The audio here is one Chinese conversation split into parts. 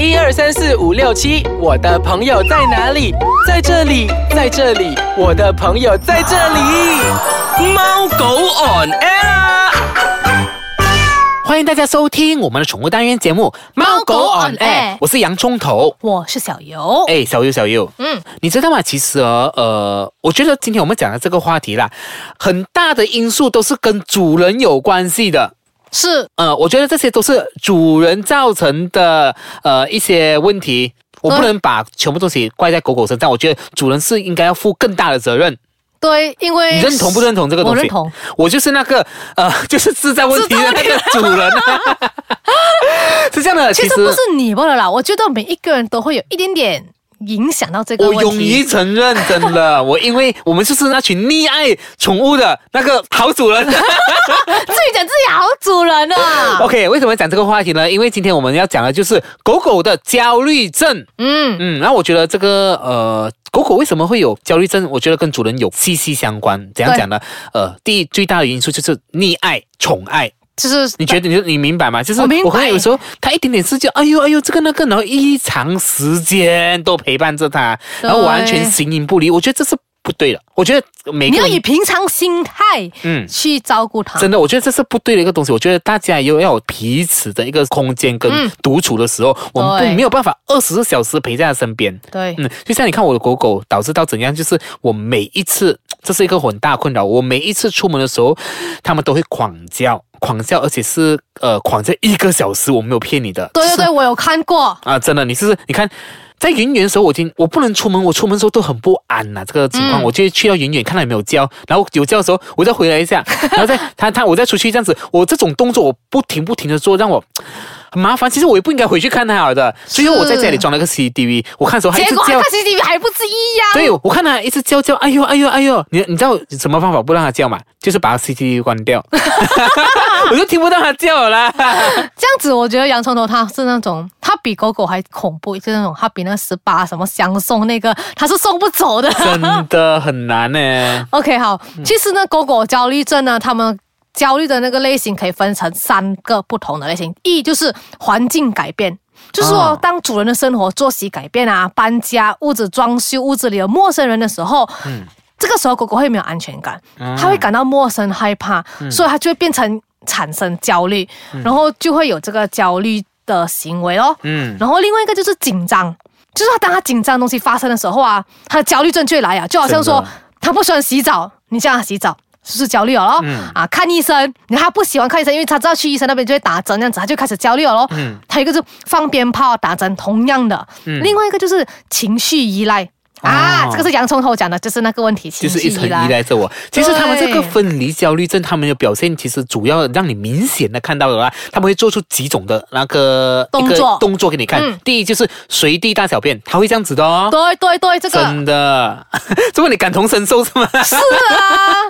一二三四五六七，我的朋友在哪里？在这里，在这里，我的朋友在这里。猫狗 on air 啊。欢迎大家收听我们的宠物单元节目《猫狗 on air》，我是洋葱头。我是小游。哎，小优，小优，嗯，你知道吗？其实哦呃，我觉得今天我们讲的这个话题啦，很大的因素都是跟主人有关系的。是呃，我觉得这些都是主人造成的呃一些问题，我不能把全部东西怪在狗狗身上。我觉得主人是应该要负更大的责任。对，因为你认同不认同这个东西？我认同。我就是那个呃，就是制造问题的那个主人啊。是这样的，其实不是你罢了啦，我觉得每一个人都会有一点点影响到这个问我勇于。承认，真的，我因为我们就是那群溺爱宠物的那个好主人。自己讲自己好主人啊。OK，为什么讲这个话题呢？因为今天我们要讲的就是狗狗的焦虑症。嗯，嗯，然后我觉得这个呃，狗狗为什么会有焦虑症？我觉得跟主人有息息相关。怎样讲呢？呃，第一最大的因素就是溺爱、宠爱。就是你觉得你你明白吗？就是我明白我可能有时候他一点点事就哎呦哎呦这个那个，然后一长时间都陪伴着他，然后完全形影不离。我觉得这是不对的。我觉得每你要以平常心态嗯去照顾它。真的，我觉得这是不对的一个东西。我觉得大家又要有彼此的一个空间跟嗯独处的时候，我们不没有办法二十四小时陪在他身边。对，嗯，就像你看我的狗狗，导致到怎样，就是我每一次，这是一个很大困扰。我每一次出门的时候，他们都会狂叫，狂叫，而且是呃狂叫一个小时，我没有骗你的。对对对，我有看过。啊，真的，你是你看。在远远的时候，我已经我不能出门，我出门的时候都很不安呐、这个情况，嗯我就去到远远看它有没有叫，然后有叫的时候，我再回来一下，然后再 他他我再出去这样子，我这种动作我不停不停的做，让我很麻烦。其实我也不应该回去看它的，最后我在家里装了个 CCTV，我看的时候还一直叫结果还看 CCTV 还不是一样？对，我看他一直叫叫，哎呦哎呦哎呦，你你知道什么方法不让他叫吗？就是把 CCTV 关掉，我就听不到他叫了啦。这样子，我觉得洋葱头它是那种，它比狗狗还恐怖，就是那种它比那十八什么相送那个，它是送不走的。真的很难呢。OK，好，其实呢，狗狗焦虑症呢，它们焦虑的那个类型可以分成三个不同的类型。一就是环境改变。就是说哦，当主人的生活作息改变啊，搬家、屋子装修、屋子里有陌生人的时候，嗯这个时候狗狗会没有安全感，它会感到陌生、害怕，嗯所以它就会变成产生焦虑，然后就会有这个焦虑的行为咯。嗯，然后另外一个就是紧张，就是他当它紧张的东西发生的时候啊，它的焦虑症就会来啊，就好像说真的他不喜欢洗澡，你叫它洗澡。是不是焦虑了咯？嗯啊，看医生，他不喜欢看医生，因为他知道去医生那边就会打针，这样子他就开始焦虑了咯。嗯还有一个就放鞭炮、打针，同样的。嗯另外一个就是情绪依赖。啊，哦。这个是洋葱头讲的，就是那个问题，情绪就是一直很依赖着我。其实他们这个分离焦虑症，他们的表现其实主要让你明显的看到的话，他们会做出几种的那个动作。动作给你看。嗯。第一就是随地大小便，他会这样子的哦。对对对，这个。真的，这么你感同身受是吗？是啊，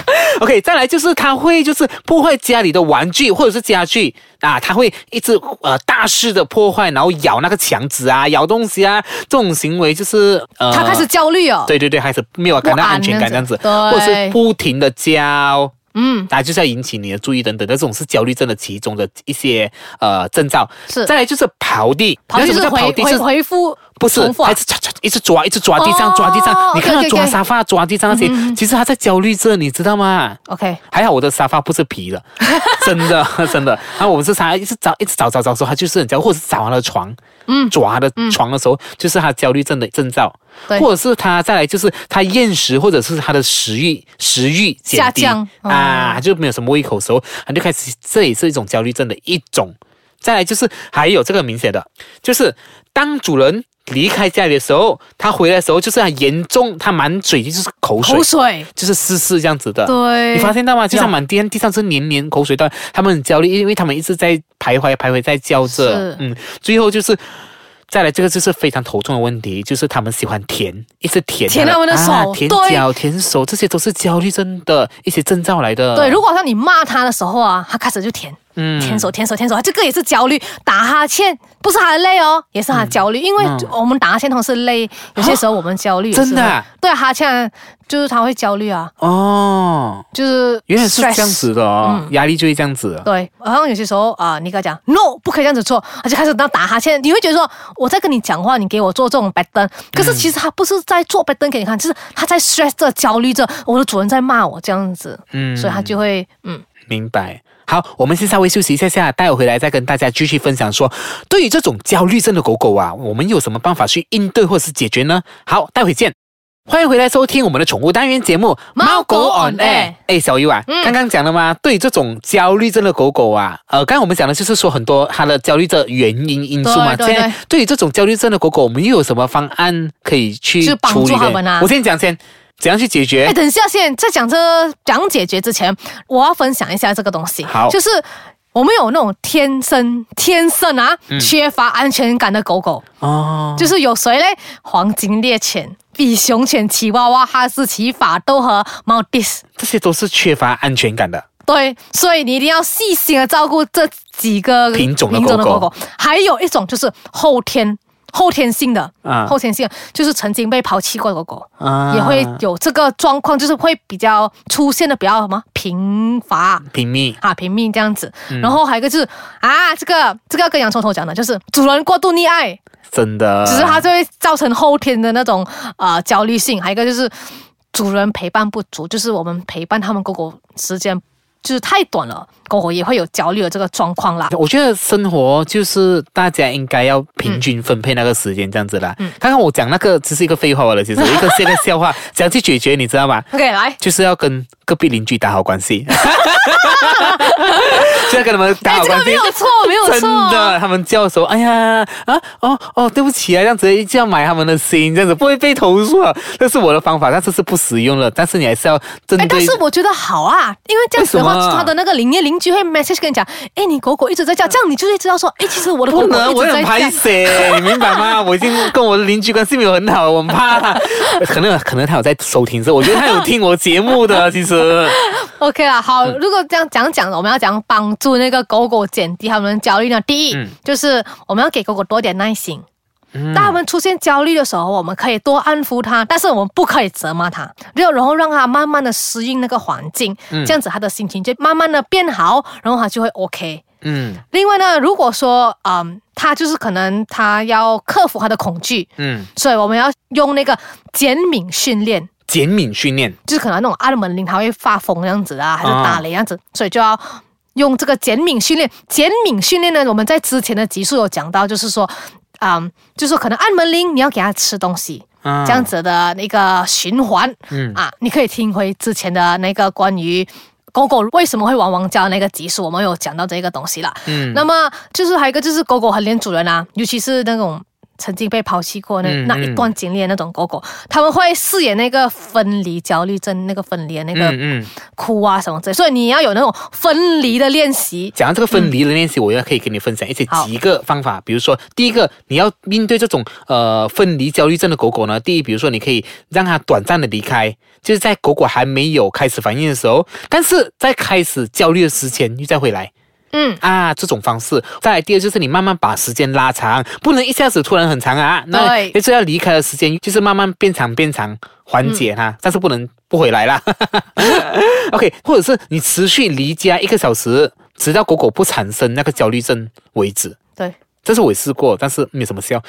OK，再来就是他会就是破坏家里的玩具或者是家具啊，他会一直呃大肆的破坏，然后咬那个墙纸啊，咬东西啊，这种行为就是呃，他开始焦虑哦。对对对，开始没有感到安全感这样子，或者是不停的叫。嗯，啊，就是要引起你的注意等等那，这种是焦虑症的其中的一些呃征兆。是再来就是刨地，刨地是回刨地是回复不是还是抓抓一直抓一直抓地上、哦抓地上，你看他抓沙发、抓地上那些，其实他在焦虑症，你知道吗？OK，还好我的沙发不是皮的，真的真的。然后我们是他一直找一直找找找的时候，他就是很焦，或者是找他的床，嗯。抓他的床的时候，就是他焦虑症的征兆。对。或者是他再来就是他厌食，或者是他的食欲食欲减低下降。哦。啊，就没有什么胃口的时候，他就开始，这也是一种焦虑症的一种。再来就是还有这个明显的，就是当主人离开家里的时候，他回来的时候就是很严重，他满嘴就是口水，口水，就是湿湿这样子的。对，你发现到吗？就像满地地上是黏黏口水的，他们很焦虑，因为他们一直在徘徊徘徊在叫着，嗯，最后就是。再来，这个就是非常头痛的问题，就是他们喜欢舔，一直舔舔他们的手啊舔对。脚、舔手，这些都是焦虑症的一些征兆来的。对，如果说你骂他的时候啊，他开始就舔，嗯。舔手舔手舔手，这个也是焦虑，打哈欠不是他的累哦，也是他焦虑，因为嗯。我们打哈欠通常是累，有些时候我们焦虑真的啊？对哈欠就是他会焦虑啊，哦，就是原来是这样子的哦，压力就会这样子。对，好像有些时候啊、你跟他讲 no，不可以这样子做，他就开始当打哈欠。你会觉得说我在跟你讲话，你给我做这种 a d 可是其实他不是在做 a d 给你看，就是他在 stress 着、焦虑着，我的主人在骂我这样子，嗯所以他就会嗯。明白。好，我们先稍微休息一下下，待会回来再跟大家继续分享说，对于这种焦虑症的狗狗啊，我们有什么办法去应对或是解决呢？好，待会见。欢迎回来收听我们的宠物单元节目《猫狗 on air 哎，小优啊，刚刚讲了吗？对于这种焦虑症的狗狗啊，呃，刚刚我们讲的就是说很多它的焦虑症原因因素嘛。对对现在对于这种焦虑症的狗狗，我们又有什么方案可以去去帮处理呢助它们啊我先讲先，怎样去解决哎，？等一下先，在讲这讲解决之前，我要分享一下这个东西。好就是我们有那种天生天生啊、缺乏安全感的狗狗，哦，就是有谁嘞？黄金猎犬、比熊犬、奇娃娃、哈士奇、法斗和猫迪斯。这些都是缺乏安全感的。对，所以你一定要细心的照顾这几个品种的品种的狗狗狗狗。还有一种就是后天后天性的，啊后天性就是曾经被抛弃过的狗狗。啊也会有这个状况，就是会比较出现的比较什么贫乏。啊，贫命这样子。嗯然后还有一个就是啊，这个这个要跟洋葱头讲的，就是主人过度溺爱，真的，只是它就会造成后天的那种呃焦虑性。还有一个就是主人陪伴不足，就是我们陪伴他们狗狗时间就是太短了，过后也会有焦虑的这个状况啦。我觉得生活就是大家应该要平均分配那个时间，这样子啦。嗯刚刚我讲那个只是一个废话了，其实一个是一个笑话，怎样去解决，你知道吗？OK，来，就是要跟隔壁邻居打好关系，跟他们打哎，好关系这个没。有错，没有错。真的，他们叫的时候，哎呀啊哦哦，对不起啊，这样子一定要买他们的心，这样子不会被投诉啊。这是我的方法，但是是不实用了。但是你还是要针哎，但是我觉得好啊，因为这样子的话他的那个邻业邻居会 message 跟你讲，哎，你狗狗一直在叫，这样你就会知道说，哎，其实我的狗狗不能，我很拍一直在叫。谁，你明白吗？我已经跟我的邻居关系没有很好，我很怕他。可能可能他有在收听，我觉得他有听我节目的。其实，OK 啦，好，嗯如果这样讲讲，我们要讲帮助那个狗狗减低它们的焦虑呢。第一，嗯。就是我们要给狗狗多点耐心。当它们出现焦虑的时候，我们可以多安抚它，但是我们不可以责骂它，然后然后让它慢慢的适应那个环境，嗯。这样子它的心情就慢慢的变好，然后它就会 OK。嗯。另外呢，如果说嗯，他就是可能他要克服他的恐惧，嗯，所以我们要用那个减敏训练，减敏训练，就是可能那种按门铃它会发疯这样子啊，还是打雷这样子，所以就要用这个减敏训练。减敏训练呢，我们在之前的集数有讲到，就是说，嗯，就是说可能按门铃你要给它吃东西。啊这样子的那个循环，嗯啊，你可以听回之前的那个关于狗狗为什么会汪汪叫那个集数，我们有讲到这个东西了。嗯那么就是还有一个就是狗狗很黏主人啊，尤其是那种曾经被抛弃过那、嗯那一段经历的那种狗狗，他们会饰演那个分离焦虑症，那个分离的那个嗯嗯。哭啊什么之类，所以你要有那种分离的练习。讲到这个分离的练习，我也可以跟你分享一些几个方法。比如说，第一个，你要面对这种呃分离焦虑症的狗狗呢，第一，比如说你可以让它短暂的离开，就是在狗狗还没有开始反应的时候，但是在开始焦虑的之前又再回来。嗯，啊，这种方式。再来，第二就是你慢慢把时间拉长，不能一下子突然很长啊。那对就是要离开的时间，就是慢慢变长变长，缓解它，但是不能不回来啦。OK，或者是你持续离家一个小时，直到狗狗不产生那个焦虑症为止。对，这是我也试过，但是没什么效。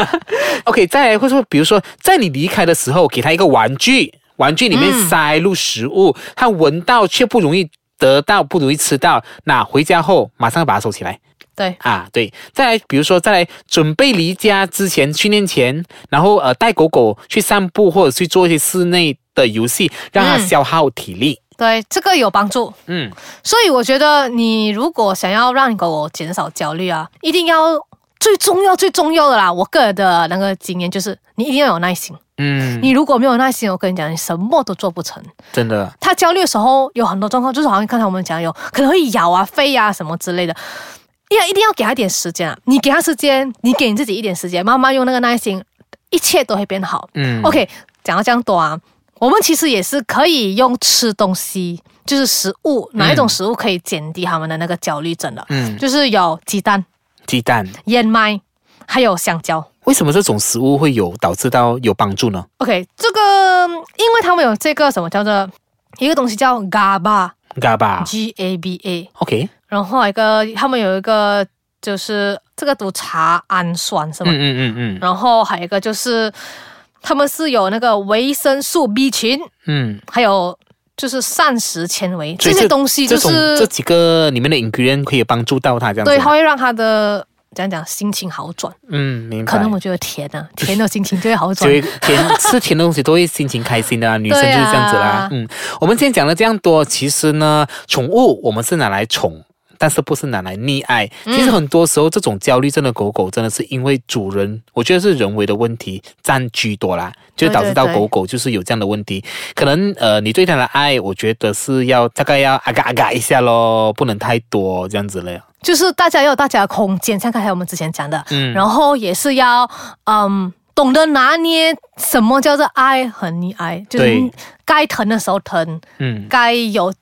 OK，再来，或者说，比如说，在你离开的时候，给它一个玩具，玩具里面嗯塞入食物，它闻到却不容易得到，不容易吃到，那回家后马上把它收起来。对，啊，对，再来，比如说，再来准备离家之前，训练前，然后呃，带狗狗去散步或者去做一些室内的游戏，让它嗯消耗体力。对，这个有帮助。嗯所以我觉得，你如果想要让你狗狗减少焦虑啊，一定要最重要、最重要的啦。我个人的那个经验就是，你一定要有耐心。嗯，你如果没有耐心，我跟你讲，你什么都做不成。真的，他焦虑的时候有很多状况，就是好像刚才我们讲有可能会咬啊、飞啊什么之类的。要一定要给他一点时间啊！你给他时间，你给你自己一点时间，慢慢用那个耐心，一切都会变好。嗯 OK，讲到这样多啊，我们其实也是可以用吃东西就是食物，哪一种食物可以减低他们的那个焦虑症的？嗯，就是有鸡蛋、鸡蛋。燕麦，还有香蕉。为什么这种食物会有导致到有帮助呢 OK，这个因为他们有这个什么叫做一个东西叫 GABA，G？GABA。A B A，OK。然后一个他们有一个就是这个读茶氨酸是吗？嗯嗯嗯嗯然后还有一个就是他们是有那个维生素 B 群，嗯。还有就是膳食纤维这些东西，就是这几个里面的 ingredient 可以帮助到他这样子。对，它会让他的讲讲心情好转。嗯，明白。可能我觉得甜啊，甜的心情就会好就转。会甜吃甜的东西都会心情开心的、啊，女生就是这样子啦。嗯，我们今天讲了这样多，其实呢，宠物我们是拿来宠。但是不是拿来溺爱？嗯其实很多时候，这种焦虑症的狗狗真的是因为主人，我觉得是人为的问题占居多啦，就导致到狗狗就是有这样的问题。可能呃，你对它的爱，我觉得是要大概要啊嘎啊嘎一下咯，不能太多这样子了。就是大家要有大家的空间，像刚才我们之前讲的，嗯然后也是要嗯懂得拿捏什么叫做爱和溺爱，就是该疼的时候疼，嗯。该有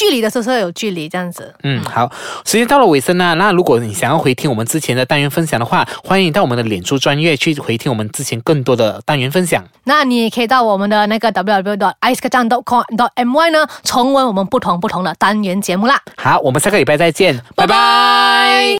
距离的时候有距离，这样子。嗯，好，时间到了尾声啦。那如果你想要回听我们之前的单元分享的话，欢迎到我们的脸书专业去回听我们之前更多的单元分享。那你也可以到我们的那个 www dot i c e k a j a n dot com dot my 呢，重温我们不同不同的单元节目啦。好，我们下个礼拜再见，拜拜